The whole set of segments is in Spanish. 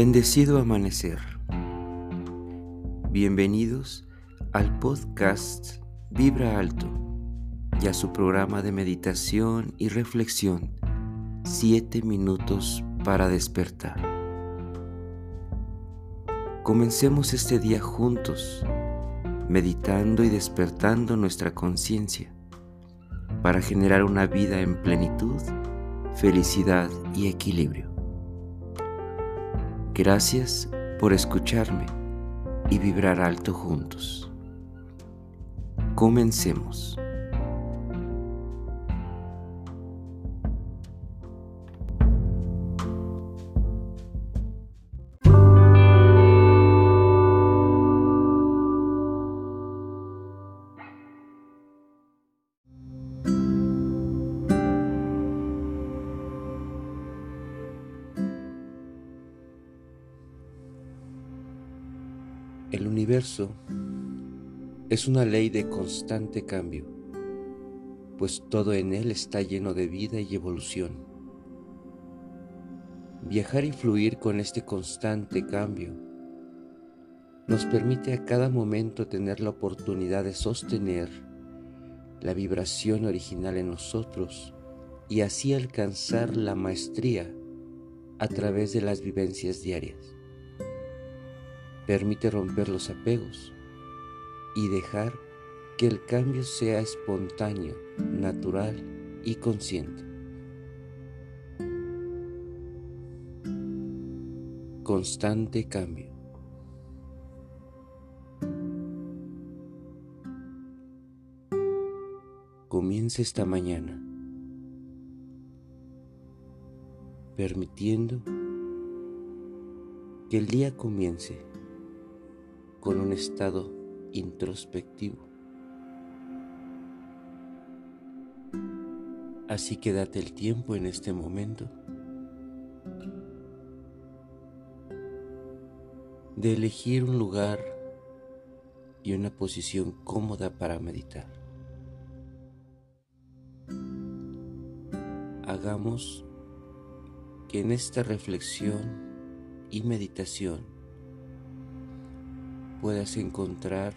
Bendecido amanecer. Bienvenidos al podcast Vibra Alto y a su programa de meditación y reflexión 7 minutos para despertar. Comencemos este día juntos, meditando y despertando nuestra conciencia para generar una vida en plenitud, felicidad y equilibrio. Gracias por escucharme y vibrar alto juntos. Comencemos. Universo es una ley de constante cambio, pues todo en él está lleno de vida y evolución. Viajar y fluir con este constante cambio nos permite a cada momento tener la oportunidad de sostener la vibración original en nosotros y así alcanzar la maestría a través de las vivencias diarias. Permite romper los apegos y dejar que el cambio sea espontáneo, natural y consciente. Constante cambio. Comienza esta mañana permitiendo que el día comience con un estado introspectivo. Así que date el tiempo en este momento de elegir un lugar y una posición cómoda para meditar. Hagamos que en esta reflexión y meditación puedas encontrar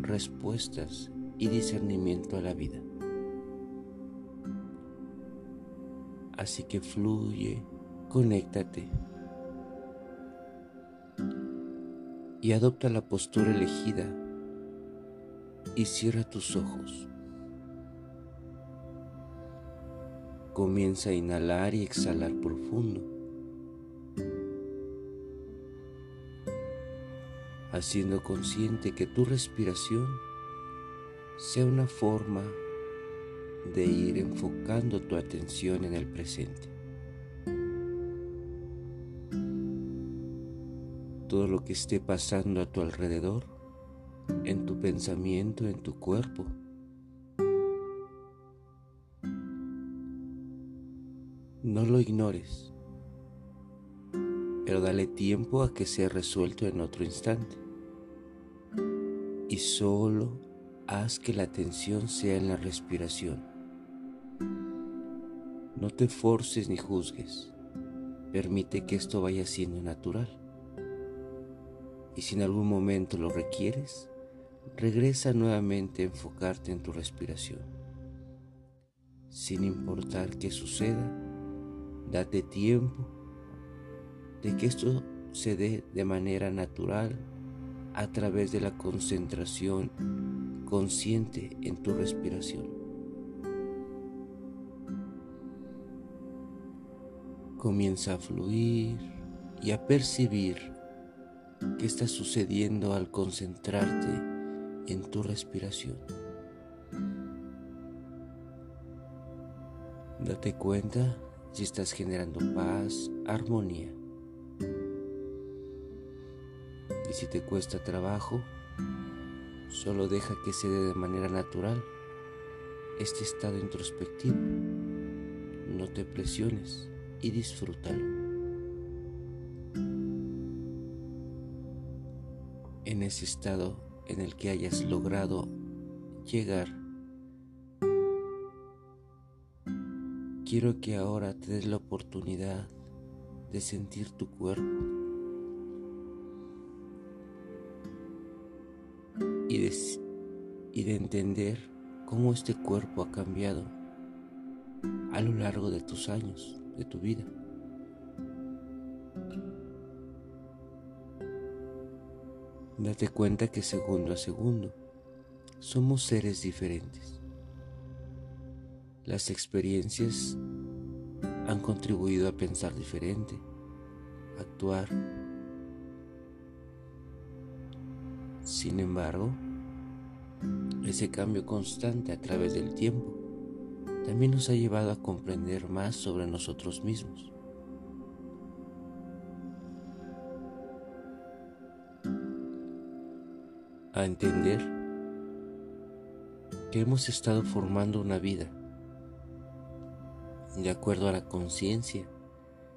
respuestas y discernimiento a la vida. Así que fluye, conéctate y adopta la postura elegida y cierra tus ojos. Comienza a inhalar y exhalar profundo. Haciendo consciente que tu respiración sea una forma de ir enfocando tu atención en el presente. Todo lo que esté pasando a tu alrededor, en tu pensamiento, en tu cuerpo, no lo ignores, pero dale tiempo a que sea resuelto en otro instante y solo haz que la atención sea en la respiración. No te forces ni juzgues, permite que esto vaya siendo natural. Y si en algún momento lo requieres, regresa nuevamente a enfocarte en tu respiración. Sin importar qué suceda, date tiempo de que esto se dé de manera natural a través de la concentración consciente en tu respiración. Comienza a fluir y a percibir qué está sucediendo al concentrarte en tu respiración. Date cuenta si estás generando paz, armonía. Y si te cuesta trabajo, solo deja que se dé de manera natural este estado introspectivo. No te presiones y disfrútalo. En ese estado en el que hayas logrado llegar, quiero que ahora te des la oportunidad de sentir tu cuerpo y de, entender cómo este cuerpo ha cambiado a lo largo de tus años, de tu vida. Date cuenta que segundo a segundo somos seres diferentes. Las experiencias han contribuido a pensar diferente, actuar. Sin embargo, ese cambio constante a través del tiempo también nos ha llevado a comprender más sobre nosotros mismos. A entender que hemos estado formando una vida de acuerdo a la conciencia,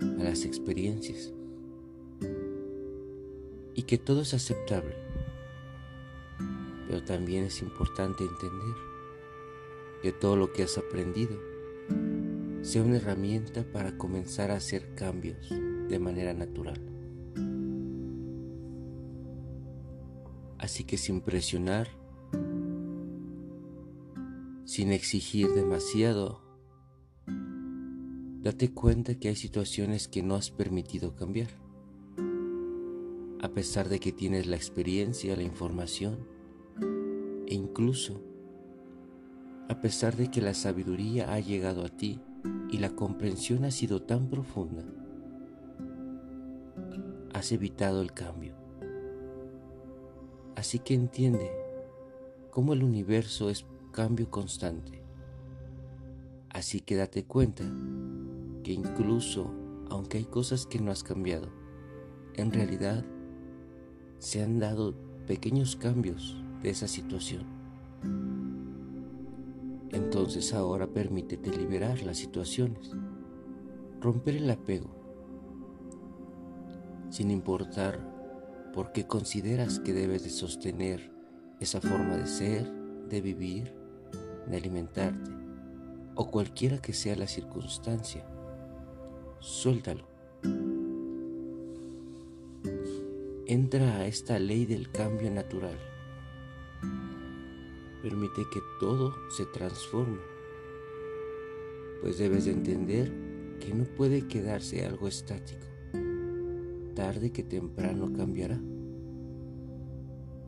a las experiencias, y que todo es aceptable. Pero también es importante entender que todo lo que has aprendido sea una herramienta para comenzar a hacer cambios de manera natural. Así que sin presionar, sin exigir demasiado, date cuenta que hay situaciones que no has permitido cambiar. A pesar de que tienes la experiencia, la información e incluso a pesar de que la sabiduría ha llegado a ti y la comprensión ha sido tan profunda, has evitado el cambio. Así que entiende cómo el universo es cambio constante. Así que date cuenta que incluso aunque hay cosas que no has cambiado, en realidad se han dado pequeños cambios de esa situación. Entonces ahora permítete liberar las situaciones, romper el apego, sin importar por qué consideras que debes de sostener esa forma de ser, de vivir, de alimentarte, o cualquiera que sea la circunstancia. Suéltalo. Entra a esta ley del cambio natural Permite que todo se transforme, pues debes de entender que no puede quedarse algo estático. Tarde que temprano cambiará.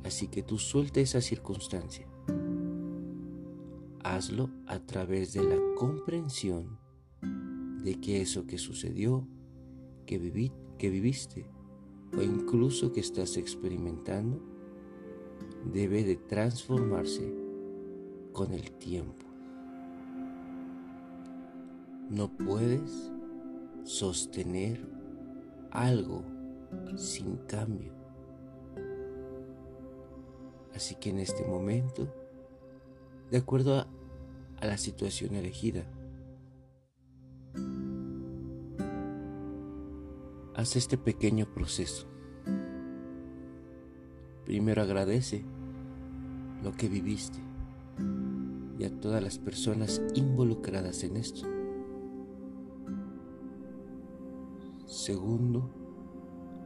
Así que tú suelta esa circunstancia. Hazlo a través de la comprensión de que eso que sucedió, que, viví, que viviste o incluso que estás experimentando, debe de transformarse con el tiempo. No puedes sostener algo sin cambio. Así que en este momento, de acuerdo a, la situación elegida, haz este pequeño proceso. Primero agradece lo que viviste y a todas las personas involucradas en esto. Segundo,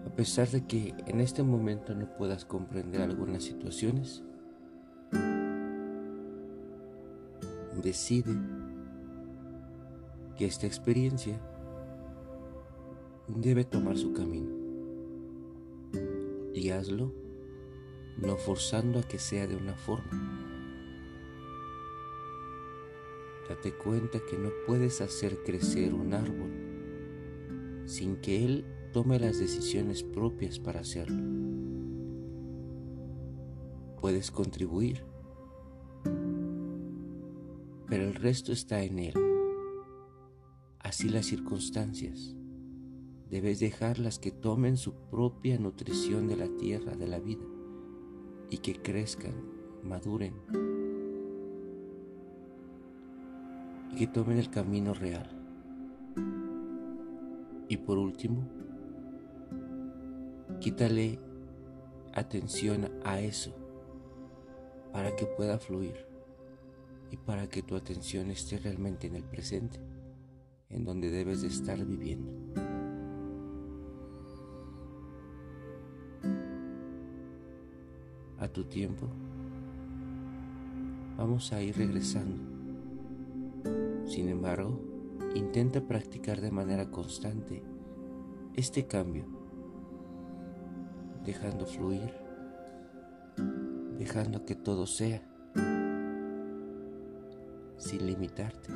a pesar de que en este momento no puedas comprender algunas situaciones, decide que esta experiencia debe tomar su camino y hazlo no forzando a que sea de una forma Date cuenta que no puedes hacer crecer un árbol sin que él tome las decisiones propias para hacerlo. Puedes contribuir, pero el resto está en él. Así las circunstancias. Debes dejarlas que tomen su propia nutrición de la tierra, de la vida, y que crezcan, maduren que tomen el camino real. Y por último, quítale atención a eso para que pueda fluir y para que tu atención esté realmente en el presente, en donde debes de estar viviendo. A tu tiempo vamos a ir regresando. Sin embargo, intenta practicar de manera constante este cambio, dejando fluir, dejando que todo sea, sin limitarte.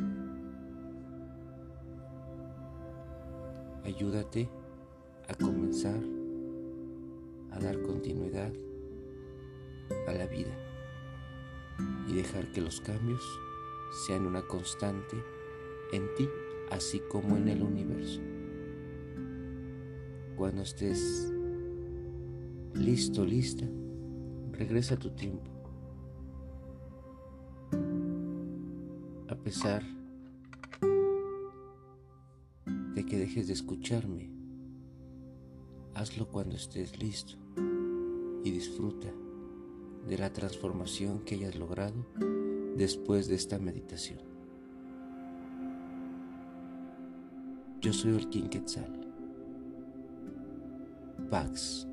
Ayúdate a comenzar a dar continuidad a la vida y dejar que los cambios sean una constante en ti así como en el universo. Cuando estés listo, lista, regresa a tu tiempo. A pesar de que dejes de escucharme, hazlo cuando estés listo y disfruta de la transformación que hayas logrado después de esta meditación. Yo soy el King Quetzal. Pax.